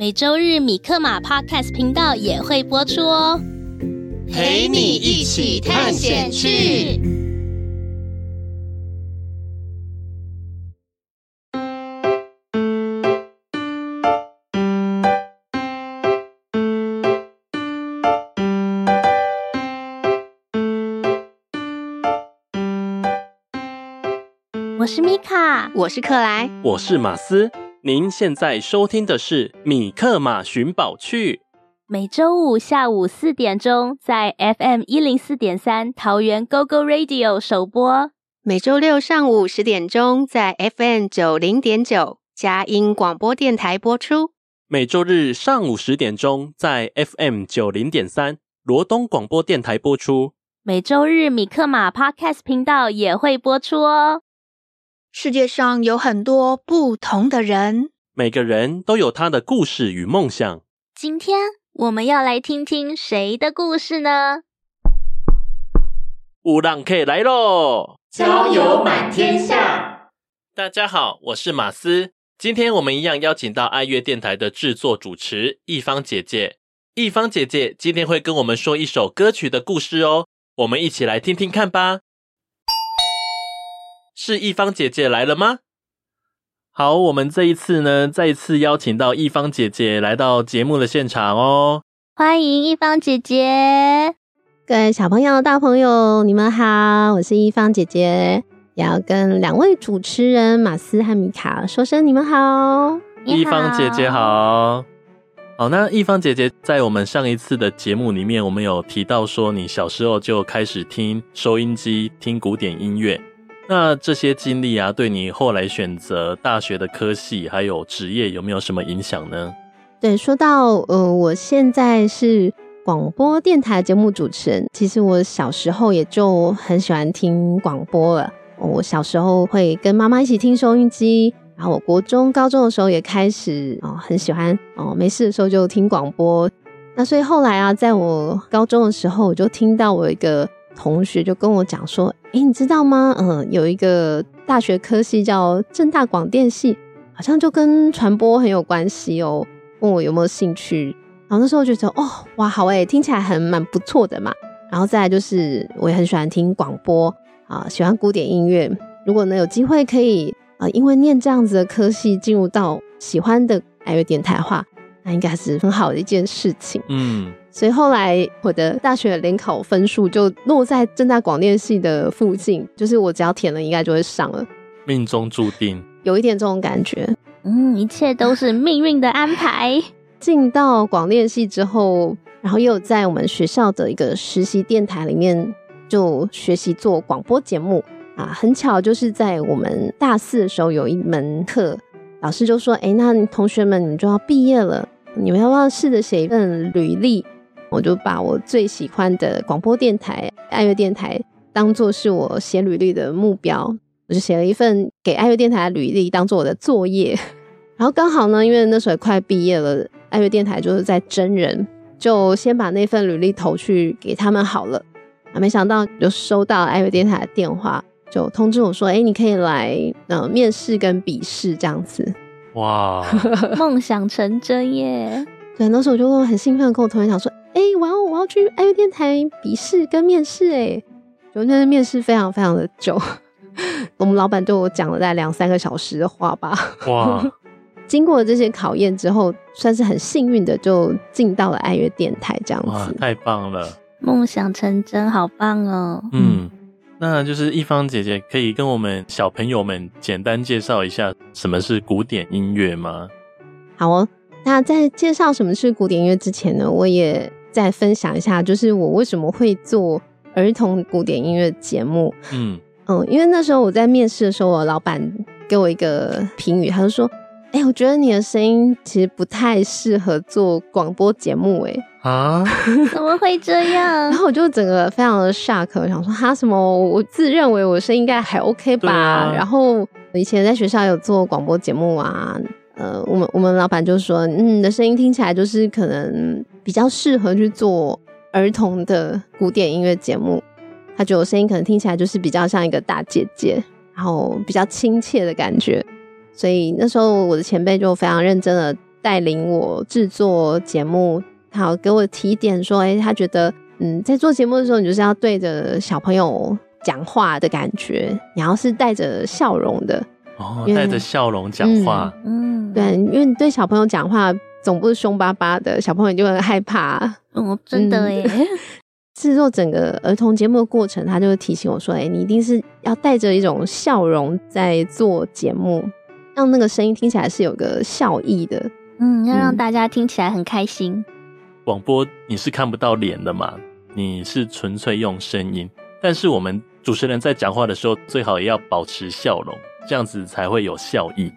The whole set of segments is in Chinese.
每周日米克马 Podcast 频道也会播出哦，陪你一起探险去。我是米卡，我是克莱，我是马斯。您现在收听的是《米克马寻宝趣》，每周五下午四点钟在 FM 一零四点三桃园 GO GO Radio 首播；每周六上午十点钟在 FM 九零点九佳音广播电台播出；每周日上午十点钟在 FM 九零点三罗东广播电台播出；每周日米克马 Podcast 频道也会播出哦。世界上有很多不同的人，每个人都有他的故事与梦想。今天我们要来听听谁的故事呢？乌浪 K 来喽！交友满天下。大家好，我是马斯。今天我们一样邀请到爱乐电台的制作主持一方姐姐。一方姐姐今天会跟我们说一首歌曲的故事哦，我们一起来听听看吧。是一方姐姐来了吗？好，我们这一次呢，再一次邀请到一方姐姐来到节目的现场哦。欢迎一方姐姐，各位小朋友、大朋友，你们好，我是一方姐姐，也要跟两位主持人马斯和米卡说声你们好。一方姐姐好。好，那一方姐姐在我们上一次的节目里面，我们有提到说，你小时候就开始听收音机，听古典音乐。那这些经历啊，对你后来选择大学的科系还有职业有没有什么影响呢？对，说到呃，我现在是广播电台节目主持人。其实我小时候也就很喜欢听广播了。我小时候会跟妈妈一起听收音机，然后我国中、高中的时候也开始哦，很喜欢哦，没事的时候就听广播。那所以后来啊，在我高中的时候，我就听到我一个同学就跟我讲说。诶，你知道吗？嗯，有一个大学科系叫正大广电系，好像就跟传播很有关系哦。问我有没有兴趣，然后那时候就觉得哦，哇，好诶，听起来很蛮不错的嘛。然后再来就是，我也很喜欢听广播啊，喜欢古典音乐。如果能有机会可以啊，因为念这样子的科系进入到喜欢的爱乐电台的话，那应该是很好的一件事情。嗯。所以后来我的大学联考分数就落在正大广电系的附近，就是我只要填了，应该就会上了。命中注定，有一点这种感觉。嗯，一切都是命运的安排。进到广电系之后，然后又在我们学校的一个实习电台里面就学习做广播节目啊。很巧，就是在我们大四的时候有一门课，老师就说：“哎，那同学们，你就要毕业了，你们要不要试着写一份履历？”我就把我最喜欢的广播电台、爱乐电台当做是我写履历的目标，我就写了一份给爱乐电台的履历当做我的作业。然后刚好呢，因为那时候快毕业了，爱乐电台就是在真人，就先把那份履历投去给他们好了。啊，没想到就收到爱乐电台的电话，就通知我说：“哎，你可以来呃面试跟笔试这样子。”哇，梦想成真耶！对，那时候我就很兴奋，跟我同学讲说。哎、欸，我要我要去爱乐电台笔试跟面试，哎，昨天的面试非常非常的久，我们老板对我讲了大概两三个小时的话吧。哇，经过了这些考验之后，算是很幸运的就进到了爱乐电台这样子。哇，太棒了！梦想成真，好棒哦。嗯，那就是一方姐姐可以跟我们小朋友们简单介绍一下什么是古典音乐吗？好哦，那在介绍什么是古典音乐之前呢，我也再分享一下，就是我为什么会做儿童古典音乐节目。嗯嗯，因为那时候我在面试的时候，我老板给我一个评语，他就说。哎、欸，我觉得你的声音其实不太适合做广播节目，哎啊，怎么会这样？然后我就整个非常的 shock，我想说哈什么？我自认为我声音应该还 OK 吧。啊、然后以前在学校有做广播节目啊，呃，我们我们老板就说，嗯，你的声音听起来就是可能比较适合去做儿童的古典音乐节目。他觉得我声音可能听起来就是比较像一个大姐姐，然后比较亲切的感觉。所以那时候我的前辈就非常认真的带领我制作节目，好给我提点说，哎、欸，他觉得，嗯，在做节目的时候，你就是要对着小朋友讲话的感觉，你要是带着笑容的，哦，带着笑容讲话，嗯，对，因为你对小朋友讲话总不是凶巴巴的，小朋友就会害怕。哦，真的耶。制作整个儿童节目的过程，他就会提醒我说，哎、欸，你一定是要带着一种笑容在做节目。让那个声音听起来是有个笑意的，嗯，要让大家听起来很开心。广播你是看不到脸的嘛，你是纯粹用声音。但是我们主持人在讲话的时候，最好也要保持笑容，这样子才会有笑意。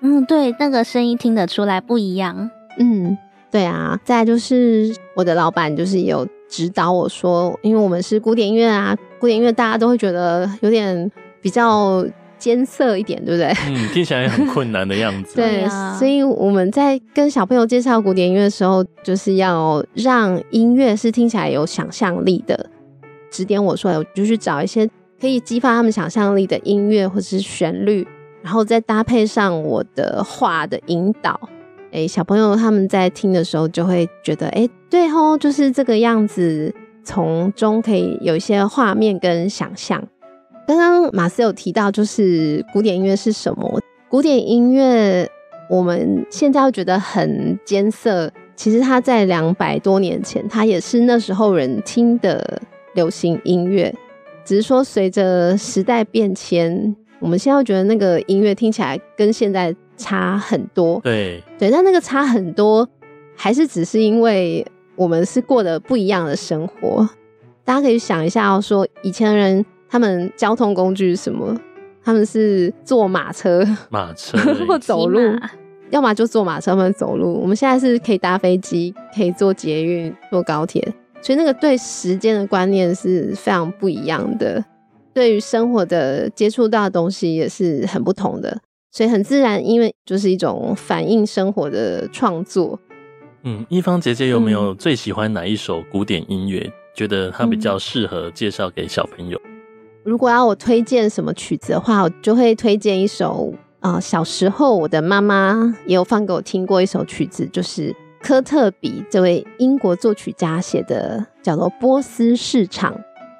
嗯，对，那个声音听得出来不一样。嗯，对啊。再来就是我的老板就是有指导我说，因为我们是古典音乐啊，古典音乐大家都会觉得有点比较。艰涩一点，对不对？嗯，听起来很困难的样子。对，所以我们在跟小朋友介绍古典音乐的时候，就是要让音乐是听起来有想象力的。指点我说，我就去找一些可以激发他们想象力的音乐或者是旋律，然后再搭配上我的话的引导。哎，小朋友他们在听的时候就会觉得，哎，对吼，就是这个样子，从中可以有一些画面跟想象。刚刚马斯有提到，就是古典音乐是什么？古典音乐我们现在会觉得很艰涩，其实它在两百多年前，它也是那时候人听的流行音乐。只是说随着时代变迁，我们现在觉得那个音乐听起来跟现在差很多。对对，但那个差很多，还是只是因为我们是过的不一样的生活。大家可以想一下，哦，说以前的人。他们交通工具是什么？他们是坐马车，马车 或走路，要么就坐马车，要么走路。我们现在是可以搭飞机，可以坐捷运、坐高铁，所以那个对时间的观念是非常不一样的。对于生活的接触到的东西也是很不同的，所以很自然，因为就是一种反映生活的创作。嗯，一方姐姐有没有最喜欢哪一首古典音乐？嗯、觉得它比较适合介绍给小朋友？如果要我推荐什么曲子的话，我就会推荐一首啊、呃，小时候我的妈妈也有放给我听过一首曲子，就是科特比这位英国作曲家写的，叫做《波斯市场》。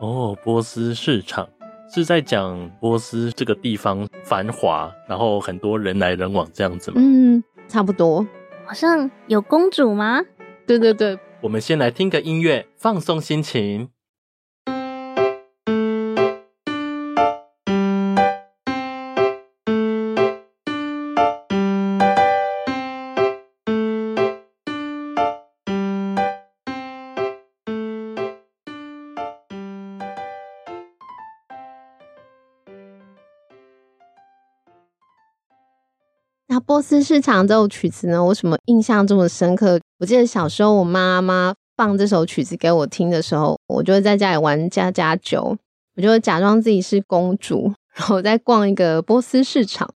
哦，波斯市场是在讲波斯这个地方繁华，然后很多人来人往这样子吗？嗯，差不多。好像有公主吗？对对对。我们先来听个音乐，放松心情。波斯市场这首曲子呢，为什么印象这么深刻？我记得小时候我妈妈放这首曲子给我听的时候，我就会在家里玩家家酒，我就会假装自己是公主，然后再逛一个波斯市场，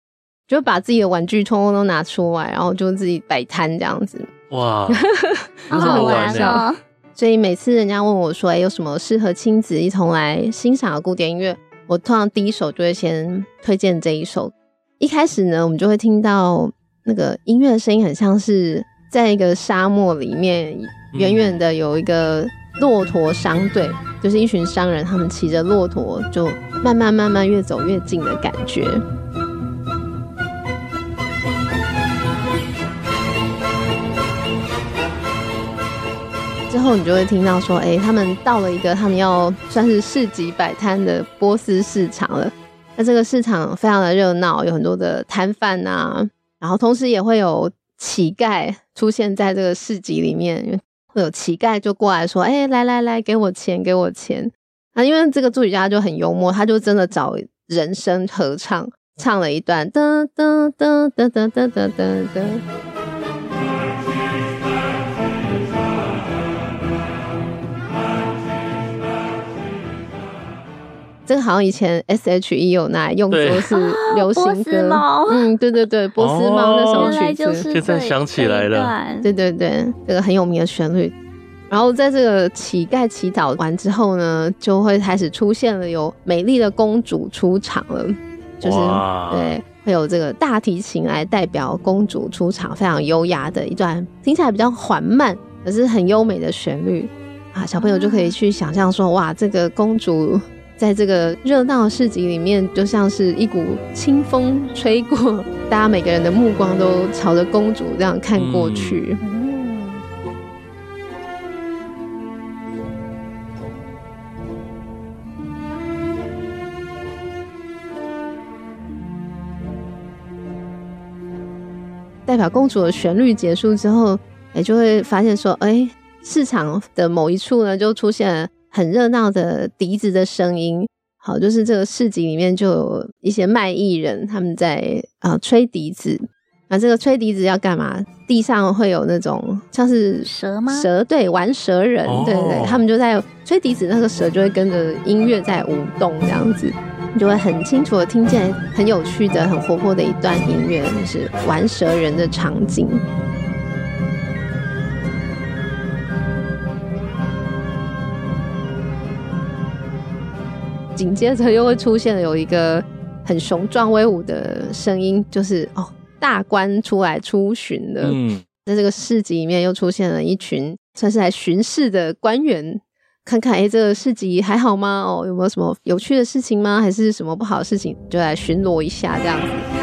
就把自己的玩具通通都拿出来，然后就自己摆摊这样子。哇，好好玩哦！所以每次人家问我说：“哎，有什么适合亲子一同来欣赏的古典音乐？”我通常第一首就会先推荐这一首。一开始呢我们就会听到那个音乐的声音很像是在一个沙漠里面远远的有一个骆驼商队就是一群商人他们骑着骆驼就慢慢慢慢越走越近的感觉。之后你就会听到说诶他们到了一个他们要算是市集摆摊的波斯市场了那这个市场非常的热闹，有很多的摊贩啊，然后同时也会有乞丐出现在这个市集里面，会有乞丐就过来说，哎、欸，来来来，给我钱，给我钱。那因为这个作曲家就很幽默，他就真的找人声合唱，唱了一段哒哒哒哒哒哒哒哒。这个好像以前 S H E 有拿来用作是流行歌，嗯，对对对，波斯猫那首曲子，现在想起来了，对对对，这个很有名的旋律。然后在这个乞丐祈祷完之后呢，就会开始出现了有美丽的公主出场了，就是对，会有这个大提琴来代表公主出场，非常优雅的一段，听起来比较缓慢，可是很优美的旋律。啊，小朋友就可以去想象说，哇，这个公主。在这个热闹市集里面，就像是一股清风吹过，大家每个人的目光都朝着公主这样看过去。嗯，代表公主的旋律结束之后，哎，就会发现说，哎，市场的某一处呢，就出现了。很热闹的笛子的声音，好，就是这个市集里面就有一些卖艺人，他们在啊、呃、吹笛子。那这个吹笛子要干嘛？地上会有那种像是蛇吗？蛇，对，玩蛇人，对对对，他们就在吹笛子，那个蛇就会跟着音乐在舞动，这样子，你就会很清楚的听见很有趣的、很活泼的一段音乐，就是玩蛇人的场景。紧接着又会出现了有一个很雄壮威武的声音，就是哦，大官出来出巡了。嗯，在这个市集里面又出现了一群算是来巡视的官员，看看哎，这个市集还好吗？哦，有没有什么有趣的事情吗？还是什么不好的事情？就来巡逻一下这样子。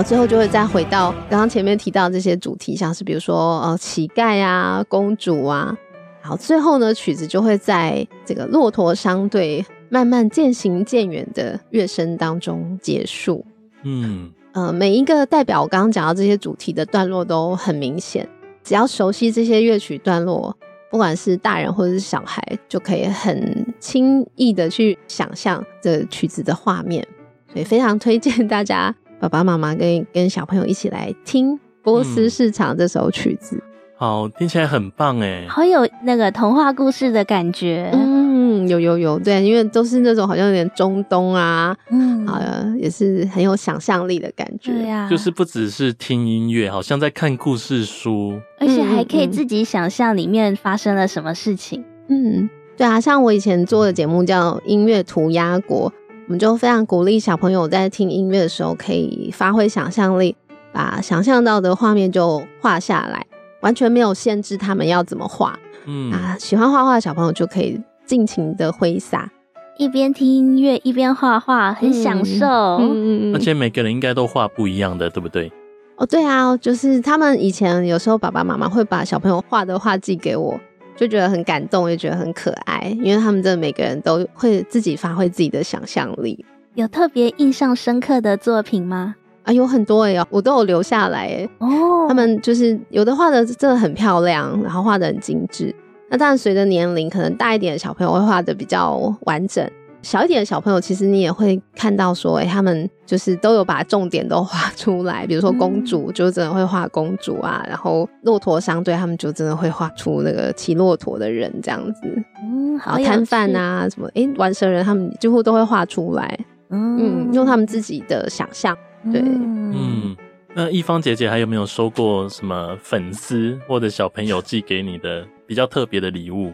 然后最后就会再回到刚刚前面提到这些主题，像是比如说呃乞丐啊、公主啊，然后最后呢曲子就会在这个骆驼商队慢慢渐行渐远的乐声当中结束。嗯呃，每一个代表我刚刚讲到这些主题的段落都很明显，只要熟悉这些乐曲段落，不管是大人或者是小孩，就可以很轻易的去想象这曲子的画面，所以非常推荐大家。爸爸妈妈跟跟小朋友一起来听《波斯市场》这首曲子，嗯，好，听起来很棒哎，好有那个童话故事的感觉。嗯，有有有，对，因为都是那种好像有点中东啊，嗯，好像也是很有想象力的感觉。对呀，就是不只是听音乐，好像在看故事书，而且还可以自己想象里面发生了什么事情。嗯，对啊，像我以前做的节目叫《音乐涂鸦国》。我们就非常鼓励小朋友在听音乐的时候，可以发挥想象力，把想象到的画面就画下来，完全没有限制他们要怎么画。嗯啊，喜欢画画的小朋友就可以尽情的挥洒，一边听音乐一边画画，很享受。嗯嗯，而且每个人应该都画不一样的，对不对？哦，对啊，就是他们以前有时候爸爸妈妈会把小朋友画的画寄给我。就觉得很感动，也觉得很可爱，因为他们真的每个人都会自己发挥自己的想象力。有特别印象深刻的作品吗？啊，有很多哎，我都有留下来哎。哦，他们就是有的画的真的很漂亮，然后画的很精致。那当然随着年龄，可能大一点的小朋友会画的比较完整。小一点的小朋友，其实你也会看到说，哎、欸，他们就是都有把重点都画出来。比如说公主，就真的会画公主啊，嗯、然后骆驼商队他们就真的会画出那个骑骆驼的人这样子。嗯，好。摊贩啊，什么哎、欸，玩蛇人，他们几乎都会画出来。嗯，嗯，用他们自己的想象。对，嗯。那一方姐姐还有没有收过什么粉丝或者小朋友寄给你的比较特别的礼物？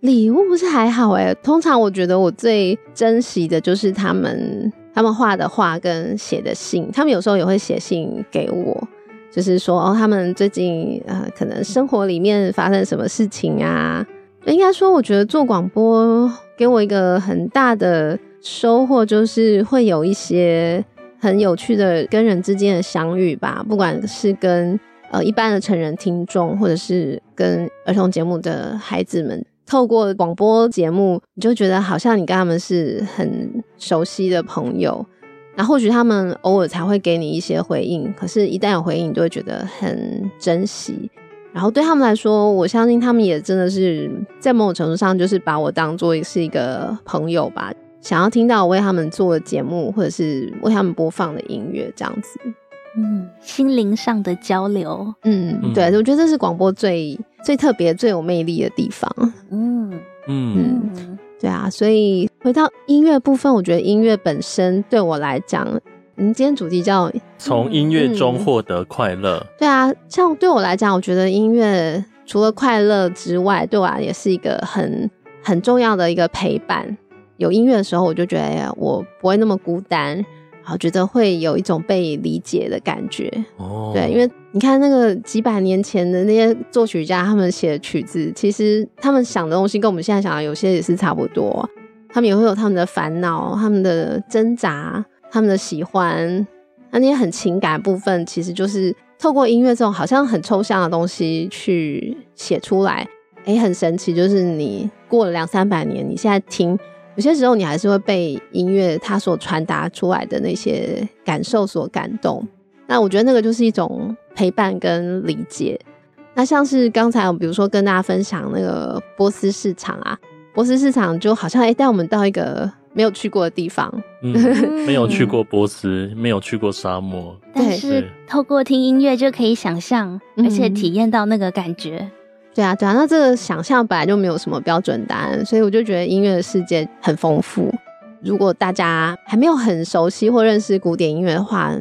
礼物不是还好哎，通常我觉得我最珍惜的就是他们他们画的画跟写的信，他们有时候也会写信给我，就是说哦，他们最近呃可能生活里面发生什么事情啊。应该说，我觉得做广播给我一个很大的收获，就是会有一些很有趣的跟人之间的相遇吧，不管是跟呃一般的成人听众，或者是跟儿童节目的孩子们，透过广播节目，你就觉得好像你跟他们是很熟悉的朋友。那或许他们偶尔才会给你一些回应，可是，一旦有回应，你就会觉得很珍惜。然后对他们来说，我相信他们也真的是在某种程度上，就是把我当做是一个朋友吧。想要听到我为他们做的节目，或者是为他们播放的音乐，这样子，嗯，心灵上的交流，嗯，对，我觉得这是广播最最特别、最有魅力的地方，嗯。嗯。嗯，对啊，所以回到音乐部分，我觉得音乐本身对我来讲，嗯，今天主题叫从音乐中获得快乐，对啊，像对我来讲，我觉得音乐除了快乐之外，对我来讲也是一个很很重要的一个陪伴。有音乐的时候，我就觉得，哎呀，我不会那么孤单，然后觉得会有一种被理解的感觉。哦，对，因为你看那个几百年前的那些作曲家，他们写的曲子，其实他们想的东西跟我们现在想的有些也是差不多。他们也会有他们的烦恼、他们的挣扎、他们的喜欢，那那些很情感的部分，其实就是透过音乐这种好像很抽象的东西去写出来。哎，很神奇，就是你过了两三百年，你现在听。有些时候，你还是会被音乐它所传达出来的那些感受所感动。那我觉得那个就是一种陪伴跟理解。那像是刚才我比如说跟大家分享那个波斯市场啊，波斯市场就好像哎带我们到一个没有去过的地方。嗯，没有去过波斯，没有去过沙漠，但是透过听音乐就可以想象，而且体验到那个感觉。对啊，对啊，那这个想象本来就没有什么标准答案，所以我就觉得音乐的世界很丰富。如果大家还没有很熟悉或认识古典音乐的话，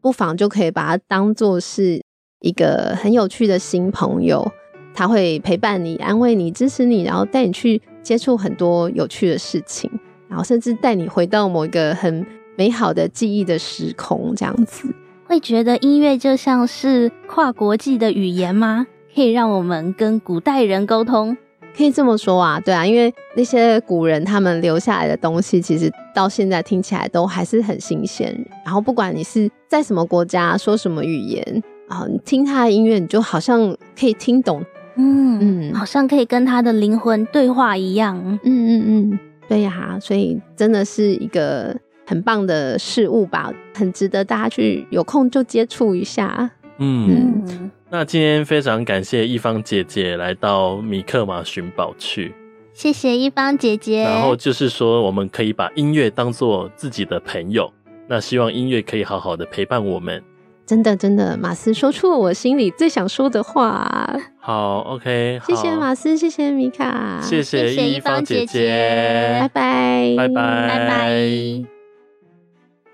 不妨就可以把它当做是一个很有趣的新朋友，他会陪伴你、安慰你、支持你，然后带你去接触很多有趣的事情，然后甚至带你回到某一个很美好的记忆的时空，这样子。会觉得音乐就像是跨国际的语言吗？可以让我们跟古代人沟通，可以这么说啊，对啊，因为那些古人他们留下来的东西，其实到现在听起来都还是很新鲜。然后不管你是在什么国家，说什么语言啊，你听他的音乐，你就好像可以听懂，嗯嗯，好像可以跟他的灵魂对话一样，嗯嗯嗯，对呀，所以真的是一个很棒的事物吧，很值得大家去有空就接触一下，嗯。嗯那今天非常感谢一方姐姐来到米克马寻宝去，谢谢一方姐姐。然后就是说，我们可以把音乐当做自己的朋友，那希望音乐可以好好的陪伴我们。真的，真的，马斯说出了我心里最想说的话。好，OK，谢谢马斯，谢谢米卡，谢谢一方姐姐，拜拜，拜拜，拜拜。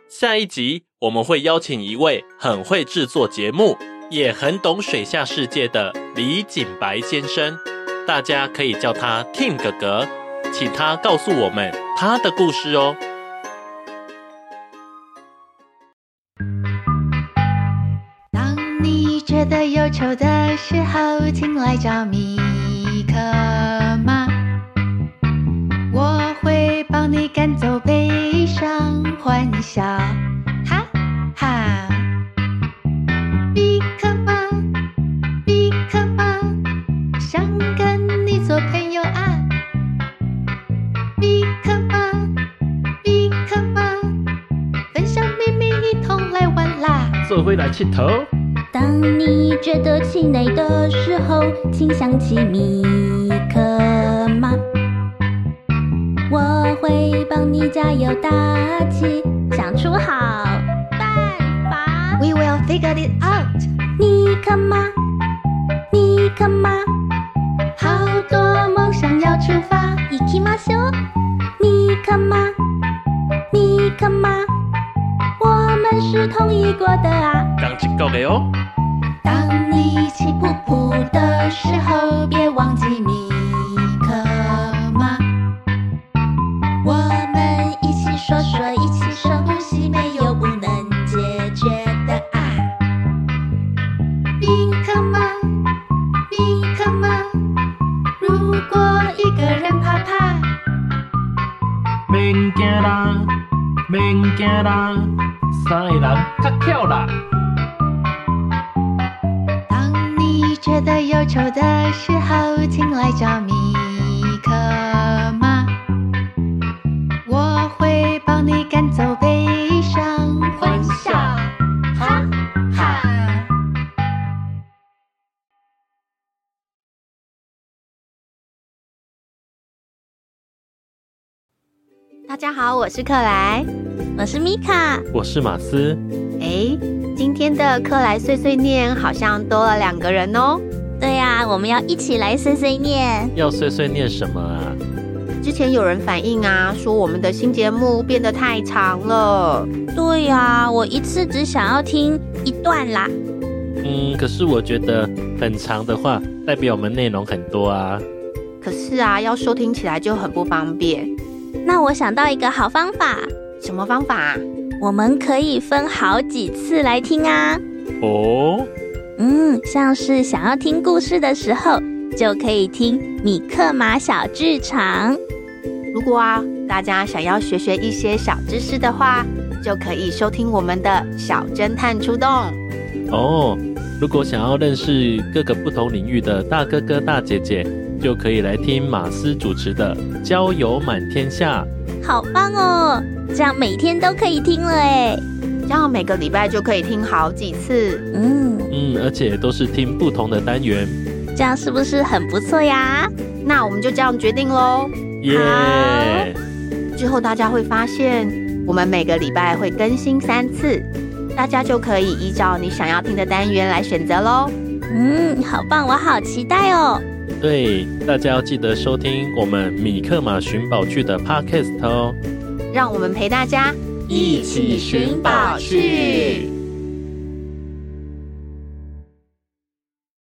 下一集我们会邀请一位很会制作节目，也很懂水下世界的李景白先生，大家可以叫他 Tim 哥哥，请他告诉我们他的故事哦。当你觉得忧愁的时候，请来找米克马，当你觉得气馁的时候，请想起米过的啊，刚起够的哦。当你觉得忧愁的时候，请来找米可妈，我会帮你赶走悲伤，欢笑，哈哈。大家好，我是克莱。我是米卡，我是马斯。哎、今天的克莱碎碎念好像多了两个人哦。对呀，我们要一起来碎碎念。要碎碎念什么啊？之前有人反映啊，说我们的新节目变得太长了。对呀，我一次只想要听一段啦。嗯，可是我觉得很长的话，代表我们内容很多啊。可是啊，要收听起来就很不方便。那我想到一个好方法。什么方法？我们可以分好几次来听啊！哦，嗯，像是想要听故事的时候，就可以听米克马小剧场。如果啊，大家想要学学一些小知识的话，就可以收听我们的小侦探出动。哦，如果想要认识各个不同领域的大哥哥大姐姐，就可以来听马斯主持的《交友满天下》。好棒哦！这样每天都可以听了哎，这样每个礼拜就可以听好几次。嗯嗯，而且都是听不同的单元，这样是不是很不错呀？那我们就这样决定喽。耶 Yeah！之后大家会发现，我们每个礼拜会更新三次，大家就可以依照你想要听的单元来选择喽。嗯，好棒，我好期待哦。对，大家要记得收听我们米克马寻宝趣的 Podcast 哦。让我们陪大家一起寻宝去。